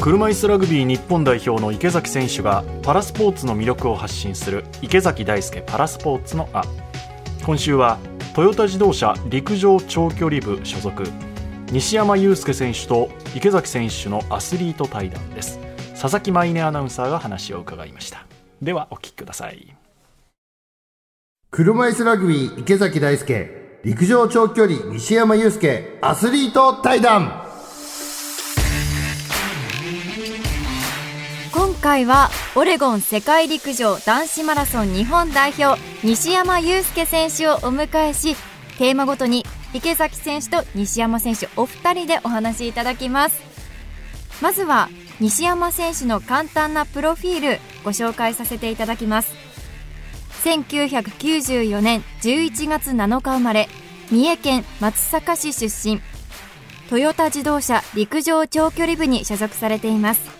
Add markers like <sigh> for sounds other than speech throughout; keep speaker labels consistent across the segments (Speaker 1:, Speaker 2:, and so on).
Speaker 1: 車椅子ラグビー日本代表の池崎選手がパラスポーツの魅力を発信する池崎大輔パラスポーツのあ今週はトヨタ自動車陸上長距離部所属西山雄介選手と池崎選手のアスリート対談です。佐々木舞音アナウンサーが話を伺いました。ではお聞きください。
Speaker 2: 車椅子ラグビー池崎大輔陸上長距離西山雄介アスリート対談。
Speaker 3: 回はオレゴン世界陸上男子マラソン日本代表西山雄介選手をお迎えしテーマごとに池崎選手と西山選手お二人でお話しいただきます。まずは西山選手の簡単なプロフィールご紹介させていただきます。1994年11月7日生まれ三重県松阪市出身。トヨタ自動車陸上長距離部に所属されています。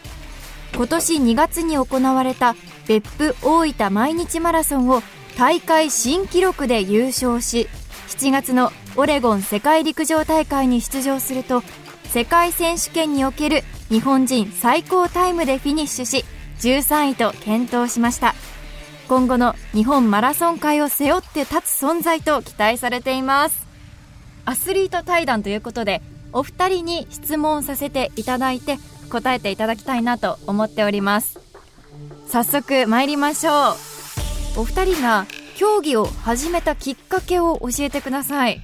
Speaker 3: 今年2月に行われた別府大分毎日マラソンを大会新記録で優勝し7月のオレゴン世界陸上大会に出場すると世界選手権における日本人最高タイムでフィニッシュし13位と健闘しました。今後の日本マラソン界を背負って立つ存在と期待されています。アスリート対談ということでお二人に質問させていただいて答えていただきたいなと思っております。早速参りましょう。お二人が競技を始めたきっかけを教えてください。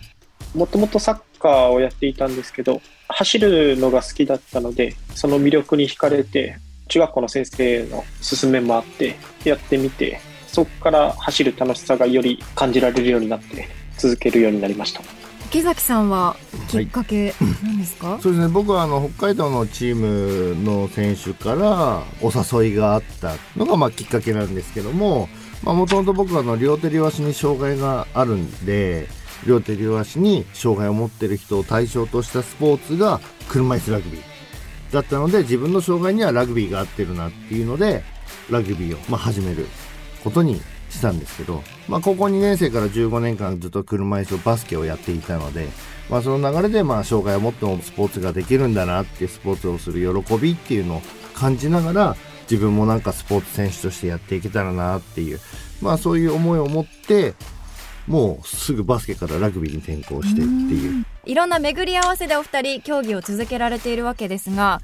Speaker 4: もともとサッカーをやっていたんですけど、走るのが好きだったので、その魅力に惹かれて、中学校の先生の勧めもあって、やってみて、そこから走る楽しさがより感じられるようになって、続けるようになりました。
Speaker 3: 池崎さんはきっかけなんですか、<laughs>
Speaker 2: そうですね。僕はあの北海道のチームの選手からお誘いがあったのがまあきっかけなんですけどももともと僕はあの両手両足に障害があるんで両手両足に障害を持ってる人を対象としたスポーツが車椅子ラグビーだったので自分の障害にはラグビーが合ってるなっていうのでラグビーをまあ始めることにしたんですけど、まあ、高校2年生から15年間ずっと車椅子バスケをやっていたので、まあ、その流れでまあ障害を持ってもスポーツができるんだなってスポーツをする喜びっていうのを感じながら自分もなんかスポーツ選手としてやっていけたらなっていう、まあ、そういう思いを持ってもうすぐバスケからラグビーに転向してっていう。
Speaker 3: いろんな巡り合わせでお二人競技を続けられているわけですが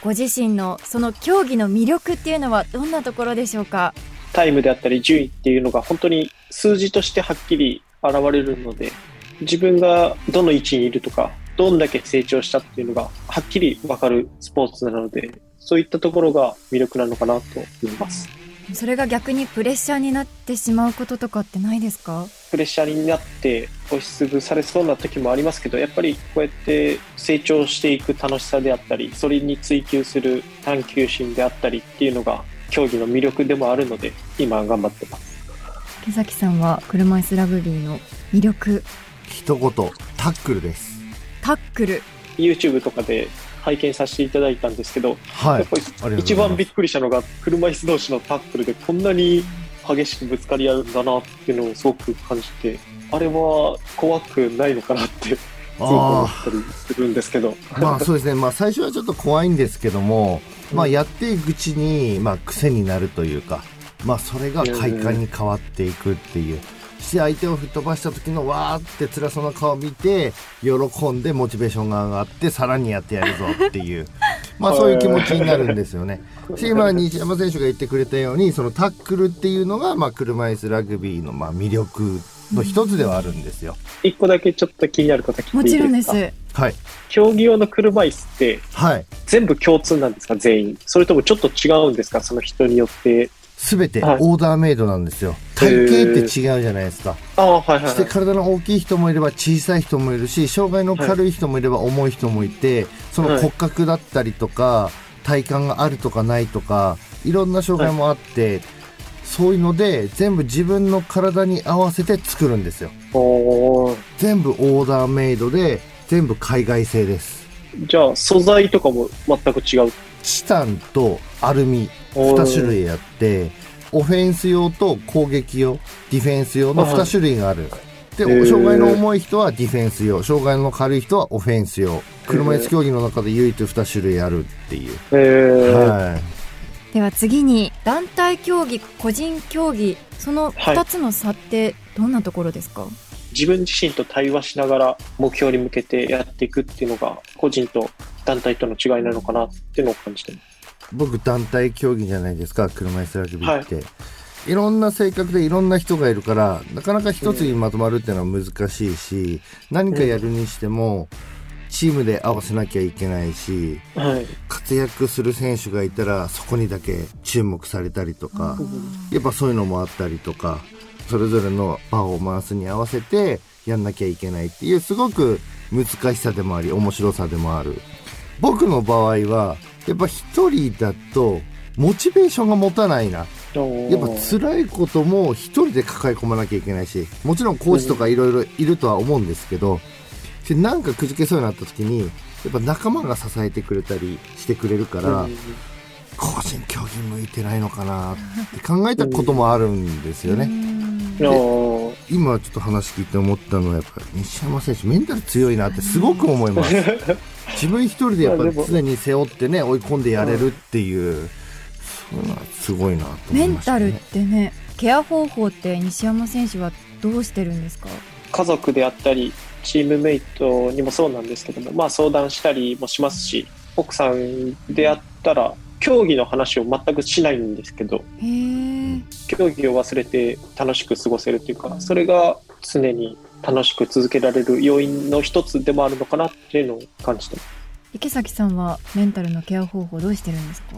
Speaker 3: ご自身のその競技の魅力っていうのはどんなところでしょうか？
Speaker 4: タイムであったり順位っていうのが本当に数字としてはっきり現れるので、自分がどの位置にいるとか、どんだけ成長したっていうのがはっきりわかるスポーツなので、そういったところが魅力なのかなと思います。
Speaker 3: それが逆にプレッシャーになってしまうこととかってないですか？
Speaker 4: プレッシャーになって押しつぶされそうな時もありますけど、やっぱりこうやって成長していく楽しさであったり、それに追求する探求心であったりっていうのが競技の魅力でもあるので、今頑張ってます。
Speaker 3: 池崎さんは車椅子ラグビーの魅力。
Speaker 2: 一言タックルです。
Speaker 3: タックル。
Speaker 4: YouTube とかで拝見させていただいたんですけど、
Speaker 2: はい。
Speaker 4: やっぱり
Speaker 2: ありがとうございます。
Speaker 4: 一番びっくりしたのが車椅子同士のタックルでこんなに激しくぶつかり合うんだなっていうのをすごく感じてあれは怖くないのかなってすごく思ったりするんですけど
Speaker 2: まあそうですね、まあ、最初はちょっと怖いんですけども、まあ、やっていくうちに、まあ、癖になるというか、まあ、それが快感に変わっていくっていう。して相手を吹っ飛ばした時のわーって辛そうな顔を見て喜んでモチベーションが上がってさらにやってやるぞっていう <laughs> まあそういう気持ちになるんですよね。し今西山選手が言ってくれたようにそのタックルっていうのがまあ車椅子ラグビーのまあ魅力の一つではあるんですよ。
Speaker 4: 一個だけちょっと気になること聞いていい
Speaker 3: もちろんです。
Speaker 2: はい。
Speaker 4: 競技用の車椅子って
Speaker 2: はい。
Speaker 4: 全部共通なんですか？全員。それともちょっと違うんですか？その人によって。
Speaker 2: 全て
Speaker 4: はい。
Speaker 2: オーダーメイドなんですよ、体型って違うじゃないですか、
Speaker 4: ああ、はいはい
Speaker 2: そして
Speaker 4: はい。
Speaker 2: 体の大きい人もいれば小さい人もいるし障害の軽い人もいれば重い人もいて、その
Speaker 4: はい。
Speaker 2: 骨格だったりとか体幹があるとかないとかいろんな障害もあって、そういうので全部自分の体に合わせて作るんですよ。全部オーダーメイドで全部海外製です。
Speaker 4: じゃあ、素材とかも全く違う。
Speaker 2: チタンとアルミ
Speaker 4: おー
Speaker 2: 2種類あってオフェンス用と攻撃用ディフェンス用の2種類がある。で障害の重い人はディフェンス用障害の軽い人はオフェンス用。車椅子競技の中で唯一2種類あるっていう、
Speaker 4: えー。
Speaker 2: はい
Speaker 3: では次に団体競技個人競技その2つの差ってどんなところですか、
Speaker 4: 自分自身と対話しながら目標に向けてやっていくっていうのが、個人と団体との違いなのかなっていうのを感じてます。
Speaker 2: 僕団体競技じゃないですか車椅子ラグビーって、い、ろんな性格でいろんな人がいるからなかなか一つにまとまるっていうのは難しいし何かやるにしてもチームで合わせなきゃいけないし
Speaker 4: はい。
Speaker 2: 活躍する選手がいたらそこにだけ注目されたりとかやっぱそういうのもあったりとかそれぞれのパフォーマンスに合わせてやんなきゃいけないっていうすごく難しさでもあり面白さでもある。僕の場合はやっぱ一人だとモチベーションが持たないな。やっぱ辛いことも一人で抱え込まなきゃいけないしもちろんコーチとかいろいろいるとは思うんですけどでなんかくじけそうになった時にやっぱ仲間が支えてくれたりしてくれるから、個人競技向いてないのかなって考えたこともあるんですよね。
Speaker 4: の
Speaker 2: 今ちょっと話聞いて思ったのはやっぱ西山選手メンタル強いなってすごく思います。<laughs> 自分一人でやっぱり常に背負ってね追い込んでやれるっていうそういうのはすごいなと思
Speaker 3: メ
Speaker 2: いました、ね、
Speaker 3: ンタルってねケア方法って西山選手はどうしてるんですか？
Speaker 4: 家族であったり、チームメイトにもそうなんですけども、まあ相談したりもしますし、奥さんであったら、競技の話を全くしないんですけど、競技を忘れて楽しく過ごせるというか、それが常に楽しく続けられる要因の一つでもあるのかなっていうのを感じてます。
Speaker 3: 池崎さんはメンタルのケア方法どうしてるんですか？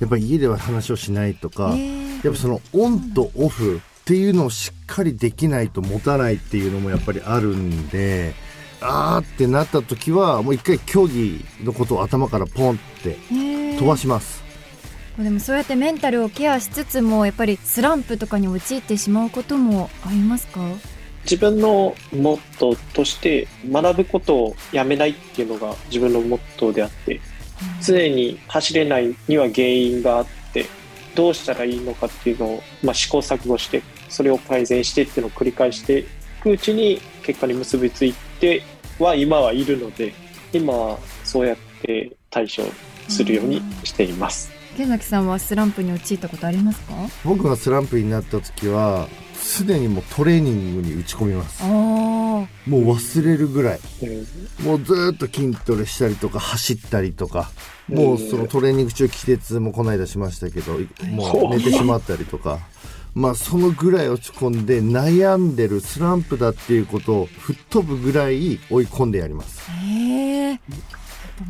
Speaker 2: やっぱり家では話をしないとか、やっぱそのオンとオフっていうのをしっかりできないと持たないっていうのもやっぱりあるんであーってなった時はもう一回競技のことを頭からポンって飛ばします、
Speaker 3: でもそうやってメンタルをケアしつつもやっぱりスランプとかに陥ってしまうこともありますか？
Speaker 4: 自分のモットーとして学ぶことをやめないっていうのが自分のモットーであって常に走れないには原因があってどうしたらいいのかっていうのを、まあ、試行錯誤してそれを改善してっていうのを繰り返していくうちに結果に結びついては今はいるので今はそうやって対処するようにしています。
Speaker 3: 池崎さんはスランプに陥ったことありますか？
Speaker 2: 僕がスランプになった時はすでにもうトレーニングに打ち込みます。
Speaker 3: ああ
Speaker 2: もう忘れるぐらい。
Speaker 4: うん
Speaker 2: もうずーっと筋トレしたりとか走ったりとか。もうそのトレーニング中気絶もこの間しましたけどもう。寝てしまったりとかまあそのぐらい落ち込んで悩んでるスランプだっていうことを吹っ飛ぶぐらい追い込んでやります。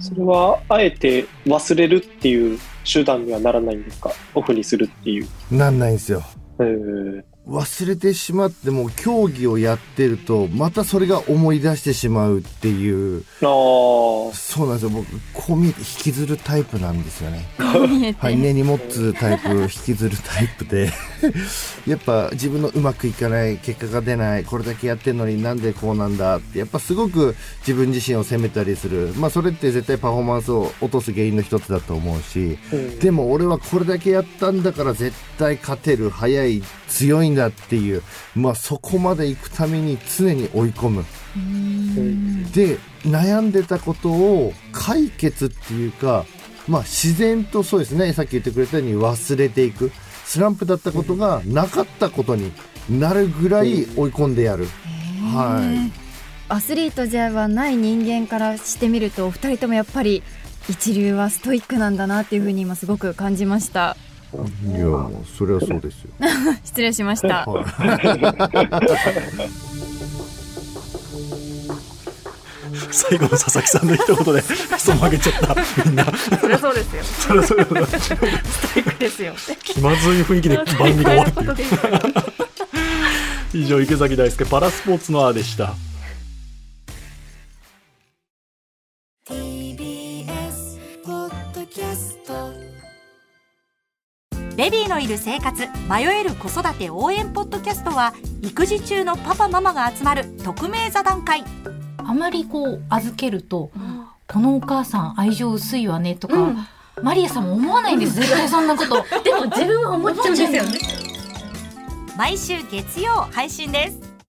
Speaker 4: それはあえて忘れるっていう手段にはならないんですか？オフにするっていう。
Speaker 2: なんないんですよ。
Speaker 4: うん
Speaker 2: 忘れてしまっても競技をやってるとまたそれが思い出してしまうっていうそうなんですよ。僕こう見えて引きずるタイプなんですよね。<laughs> はい、根に持つタイプ、引きずるタイプで、<laughs> やっぱ自分のうまくいかない、結果が出ない、これだけやってんのになんでこうなんだって、やっぱすごく自分自身を責めたりする。まあそれって絶対パフォーマンスを落とす原因の一つだと思うし、
Speaker 4: うん。
Speaker 2: でも俺はこれだけやったんだから絶対勝てる、速い、強いんだっていう、まあそこまで行くために常に追い込む。
Speaker 4: うん。
Speaker 2: で悩んでたことを解決っていうか、まあ、自然とそうですねさっき言ってくれたように忘れていく。スランプだったことがなかったことになるぐらい追い込んでやる、はい。
Speaker 3: アスリートじゃない人間からしてみるとお二人ともやっぱり一流はストイックなんだなっていうふうに今すごく感じました
Speaker 2: いやもうそれはそうですよ、<laughs>
Speaker 3: 失礼しました。
Speaker 2: はい。<laughs>
Speaker 1: 最後の佐々木さんの一言でクソ曲げちゃった。みんな。
Speaker 3: そりゃそうですよ。
Speaker 1: それそれそれ
Speaker 3: ストイックですよ。
Speaker 1: 気まずい雰囲気で番組が終わるって <laughs> 以上池崎大輔パラスポーツのあでした
Speaker 5: ベビーのいる生活迷える子育て応援ポッドキャストは育児中のパパママが集まる匿名座談会。
Speaker 6: あまりこう預けると、このお母さん愛情薄いわねとか、
Speaker 3: うん。
Speaker 6: マリアさんも思わないんです絶対そんなこと。<laughs>
Speaker 3: でも自分は思っちゃうんですよね。
Speaker 5: 毎週月曜配信です